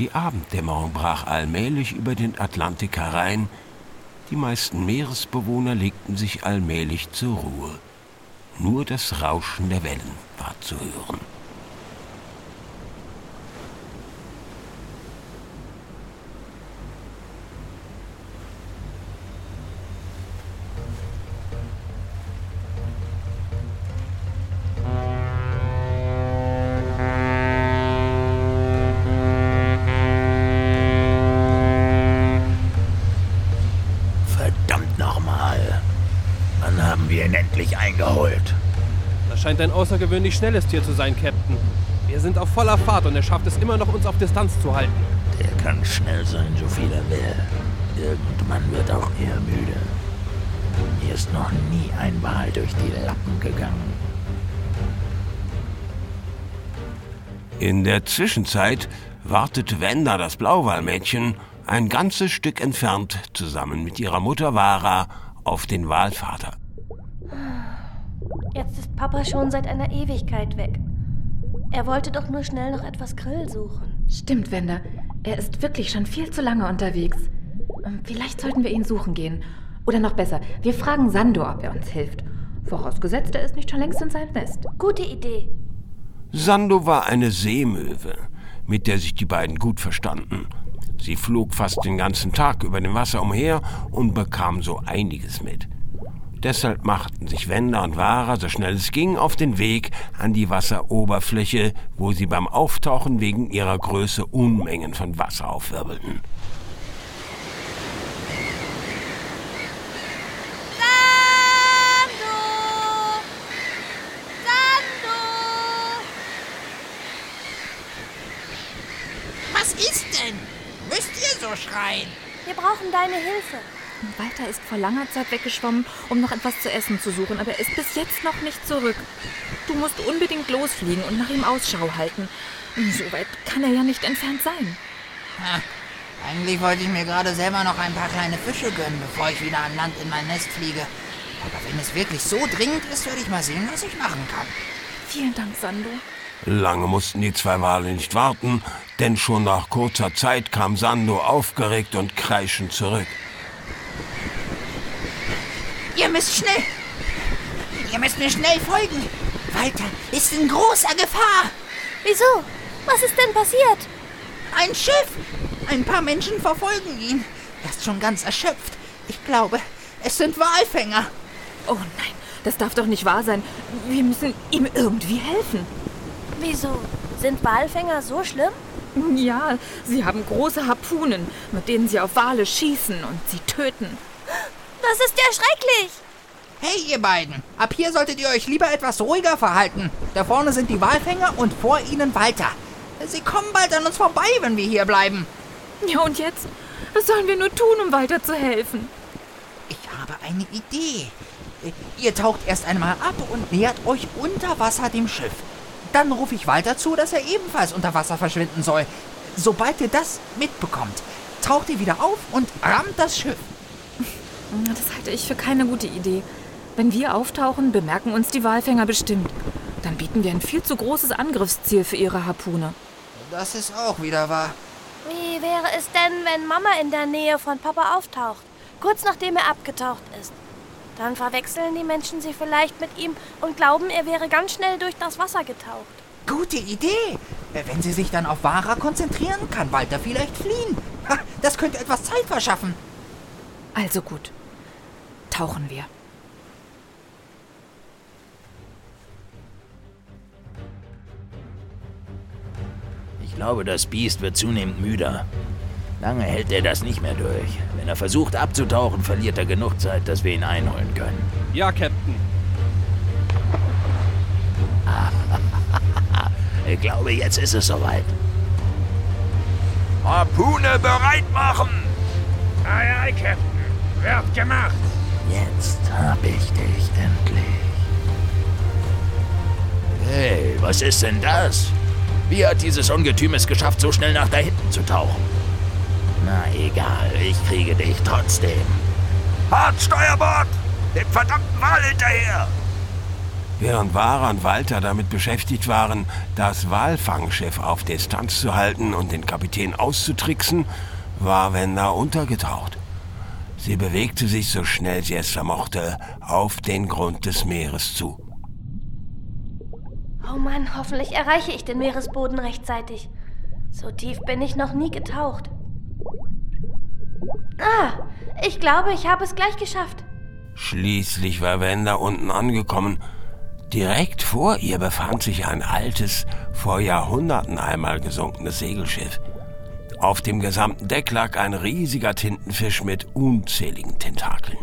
Die Abenddämmerung brach allmählich über den Atlantik herein. Die meisten Meeresbewohner legten sich allmählich zur Ruhe. Nur das Rauschen der Wellen war zu hören. Scheint ein außergewöhnlich schnelles Tier zu sein, Captain. Wir sind auf voller Fahrt und er schafft es immer noch, uns auf Distanz zu halten. Der kann schnell sein, so viel er will. Irgendwann wird auch er müde. Mir ist noch nie ein Wal durch die Lappen gegangen. In der Zwischenzeit wartet Wenda, das Blauwalmädchen, ein ganzes Stück entfernt, zusammen mit ihrer Mutter Vara, auf den Walvater. Jetzt ist Papa schon seit einer Ewigkeit weg. Er wollte doch nur schnell noch etwas Grill suchen. Stimmt, Wender. Er ist wirklich schon viel zu lange unterwegs. Ähm, vielleicht sollten wir ihn suchen gehen. Oder noch besser, wir fragen Sando, ob er uns hilft. Vorausgesetzt, er ist nicht schon längst in seinem Nest. Gute Idee. Sando war eine Seemöwe, mit der sich die beiden gut verstanden. Sie flog fast den ganzen Tag über dem Wasser umher und bekam so einiges mit. Deshalb machten sich Wender und Wara so schnell es ging auf den Weg an die Wasseroberfläche, wo sie beim Auftauchen wegen ihrer Größe Unmengen von Wasser aufwirbelten. Was ist denn? Müsst ihr so schreien? Wir brauchen deine Hilfe. Walter ist vor langer Zeit weggeschwommen, um noch etwas zu essen zu suchen, aber er ist bis jetzt noch nicht zurück. Du musst unbedingt losfliegen und nach ihm Ausschau halten. So weit kann er ja nicht entfernt sein. Ha, eigentlich wollte ich mir gerade selber noch ein paar kleine Fische gönnen, bevor ich wieder an Land in mein Nest fliege. Aber wenn es wirklich so dringend ist, werde ich mal sehen, was ich machen kann. Vielen Dank, Sando. Lange mussten die zwei Wale nicht warten, denn schon nach kurzer Zeit kam Sando aufgeregt und kreischend zurück. Ihr müsst schnell. Ihr müsst mir schnell folgen. Walter ist in großer Gefahr. Wieso? Was ist denn passiert? Ein Schiff. Ein paar Menschen verfolgen ihn. Er ist schon ganz erschöpft. Ich glaube, es sind Walfänger. Oh nein, das darf doch nicht wahr sein. Wir müssen ihm irgendwie helfen. Wieso? Sind Walfänger so schlimm? Ja, sie haben große Harpunen, mit denen sie auf Wale schießen und sie töten. Das ist ja schrecklich. Hey, ihr beiden. Ab hier solltet ihr euch lieber etwas ruhiger verhalten. Da vorne sind die Walfänger und vor ihnen Walter. Sie kommen bald an uns vorbei, wenn wir hier bleiben. Ja, und jetzt? Was sollen wir nur tun, um Walter zu helfen? Ich habe eine Idee. Ihr taucht erst einmal ab und nähert euch unter Wasser dem Schiff. Dann rufe ich Walter zu, dass er ebenfalls unter Wasser verschwinden soll. Sobald ihr das mitbekommt, taucht ihr wieder auf und rammt das Schiff. Das halte ich für keine gute Idee. Wenn wir auftauchen, bemerken uns die Walfänger bestimmt. Dann bieten wir ein viel zu großes Angriffsziel für ihre Harpune. Das ist auch wieder wahr. Wie wäre es denn, wenn Mama in der Nähe von Papa auftaucht, kurz nachdem er abgetaucht ist? Dann verwechseln die Menschen sie vielleicht mit ihm und glauben, er wäre ganz schnell durch das Wasser getaucht. Gute Idee. Wenn sie sich dann auf Vara konzentrieren, kann Walter vielleicht fliehen. das könnte etwas Zeit verschaffen. Also gut tauchen wir. Ich glaube, das Biest wird zunehmend müder. Lange hält er das nicht mehr durch. Wenn er versucht abzutauchen, verliert er genug Zeit, dass wir ihn einholen können. Ja, Captain. ich glaube, jetzt ist es soweit. Harpune bereit machen! Aye, aye, Captain. Wird gemacht. Jetzt hab ich dich endlich. Hey, was ist denn das? Wie hat dieses Ungetüm es geschafft, so schnell nach da hinten zu tauchen? Na egal, ich kriege dich trotzdem. Hart Steuerbord! Dem verdammten Wal hinterher! Während Wara und Walter damit beschäftigt waren, das Walfangschiff auf Distanz zu halten und den Kapitän auszutricksen, war Wenda untergetaucht. Sie bewegte sich so schnell sie es vermochte auf den Grund des Meeres zu. Oh Mann, hoffentlich erreiche ich den Meeresboden rechtzeitig. So tief bin ich noch nie getaucht. Ah, ich glaube, ich habe es gleich geschafft. Schließlich war Wenda unten angekommen. Direkt vor ihr befand sich ein altes, vor Jahrhunderten einmal gesunkenes Segelschiff. Auf dem gesamten Deck lag ein riesiger Tintenfisch mit unzähligen Tentakeln.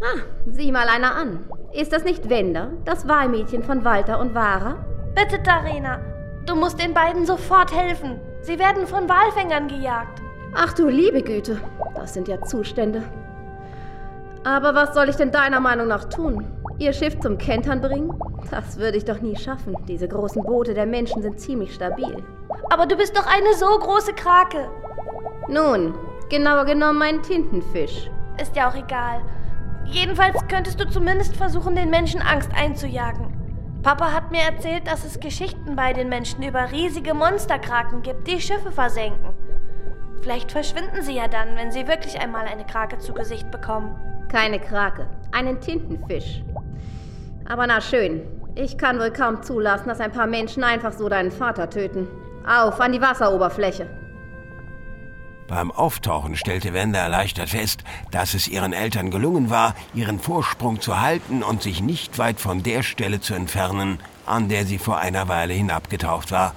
Ah, sieh mal einer an. Ist das nicht Wenda, das Wahlmädchen von Walter und Vara? Bitte, Tarina, du musst den beiden sofort helfen. Sie werden von Walfängern gejagt. Ach du liebe Güte, das sind ja Zustände. Aber was soll ich denn deiner Meinung nach tun? Ihr Schiff zum Kentern bringen? Das würde ich doch nie schaffen. Diese großen Boote der Menschen sind ziemlich stabil. Aber du bist doch eine so große Krake. Nun, genauer genommen ein Tintenfisch. Ist ja auch egal. Jedenfalls könntest du zumindest versuchen, den Menschen Angst einzujagen. Papa hat mir erzählt, dass es Geschichten bei den Menschen über riesige Monsterkraken gibt, die Schiffe versenken. Vielleicht verschwinden sie ja dann, wenn sie wirklich einmal eine Krake zu Gesicht bekommen. Keine Krake, einen Tintenfisch. Aber na schön, ich kann wohl kaum zulassen, dass ein paar Menschen einfach so deinen Vater töten. Auf, an die Wasseroberfläche. Beim Auftauchen stellte Wenda erleichtert fest, dass es ihren Eltern gelungen war, ihren Vorsprung zu halten und sich nicht weit von der Stelle zu entfernen, an der sie vor einer Weile hinabgetaucht war.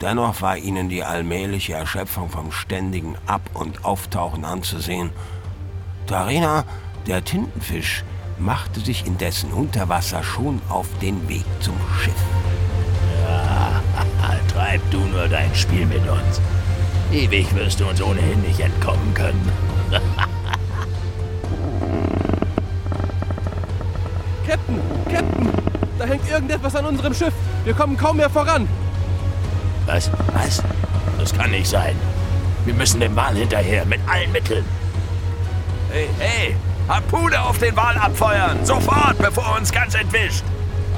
Dennoch war ihnen die allmähliche Erschöpfung vom ständigen Ab- und Auftauchen anzusehen. Tarina, der Tintenfisch, machte sich indessen unter Wasser schon auf den Weg zum Schiff. Treib du nur dein Spiel mit uns. Ewig wirst du uns ohnehin nicht entkommen können. Captain, Captain, da hängt irgendetwas an unserem Schiff. Wir kommen kaum mehr voran. Was? Was? Das kann nicht sein. Wir müssen dem Wal hinterher, mit allen Mitteln. Hey, hey! Harpune auf den Wal abfeuern! Sofort, bevor er uns ganz entwischt!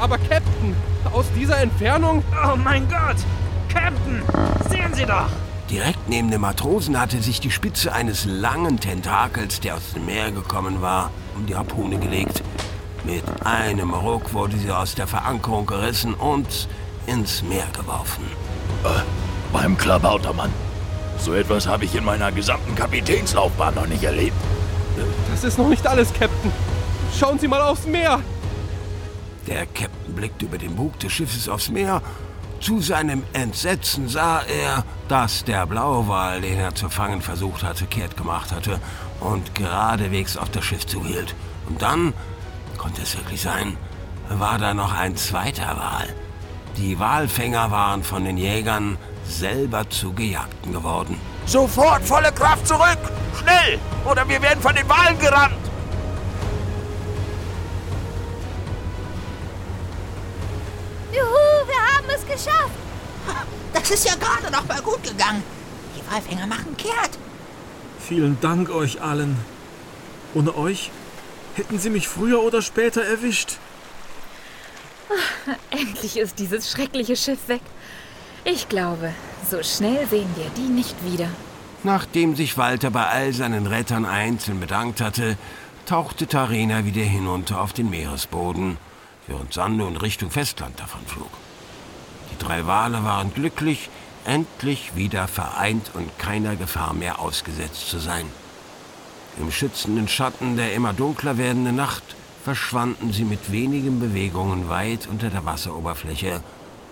Aber Captain, aus dieser Entfernung? Oh mein Gott! Captain, sehen Sie doch! Direkt neben dem Matrosen hatte sich die Spitze eines langen Tentakels, der aus dem Meer gekommen war, um die Harpune gelegt. Mit einem Ruck wurde sie aus der Verankerung gerissen und ins Meer geworfen. Äh, beim Klabautermann. So etwas habe ich in meiner gesamten Kapitänslaufbahn noch nicht erlebt. Das ist noch nicht alles, Captain. Schauen Sie mal aufs Meer. Der Captain blickte über den Bug des Schiffes aufs Meer. Zu seinem Entsetzen sah er, dass der Blauwal, den er zu fangen versucht hatte, kehrt gemacht hatte und geradewegs auf das Schiff zuhielt. Und dann, konnte es wirklich sein, war da noch ein zweiter Wal. Die Walfänger waren von den Jägern selber zu Gejagten geworden. Sofort volle Kraft zurück! Schnell! Oder wir werden von den Walen gerammt! Geschafft! Das ist ja gerade noch mal gut gegangen. Die Walfänger machen kehrt. Vielen Dank euch allen. Ohne euch hätten sie mich früher oder später erwischt. Endlich ist dieses schreckliche Schiff weg. Ich glaube, so schnell sehen wir die nicht wieder. Nachdem sich Walter bei all seinen Rettern einzeln bedankt hatte, tauchte Tarina wieder hinunter auf den Meeresboden, während Sando in Richtung Festland davonflog. Die drei Wale waren glücklich, endlich wieder vereint und keiner Gefahr mehr ausgesetzt zu sein. Im schützenden Schatten der immer dunkler werdenden Nacht verschwanden sie mit wenigen Bewegungen weit unter der Wasseroberfläche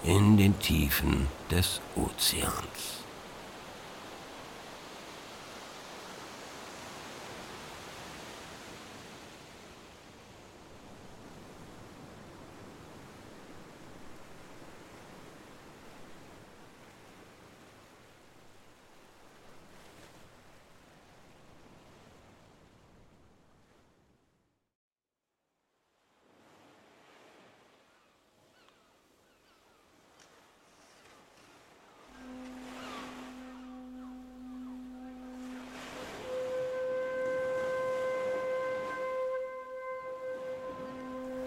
in den Tiefen des Ozeans.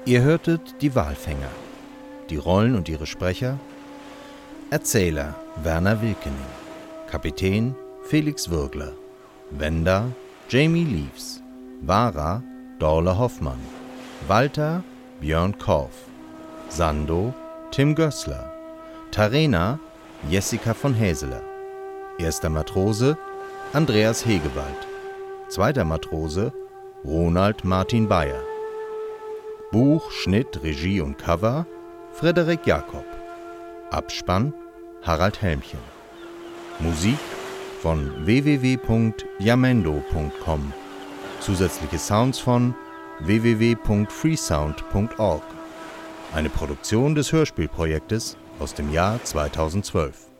Ihr hörtet die Walfänger. Die Rollen und ihre Sprecher. Erzähler Werner Wilkening. Kapitän Felix Würgler. Wender Jamie Leaves. Vara Dorle Hoffmann. Walter Björn Korf Sando Tim Gößler Tarena Jessica von Häseler. Erster Matrose Andreas Hegewald. Zweiter Matrose Ronald Martin Bayer Buch, Schnitt, Regie und Cover Frederik Jakob. Abspann Harald Helmchen. Musik von www.jamendo.com. Zusätzliche Sounds von www.freesound.org. Eine Produktion des Hörspielprojektes aus dem Jahr 2012.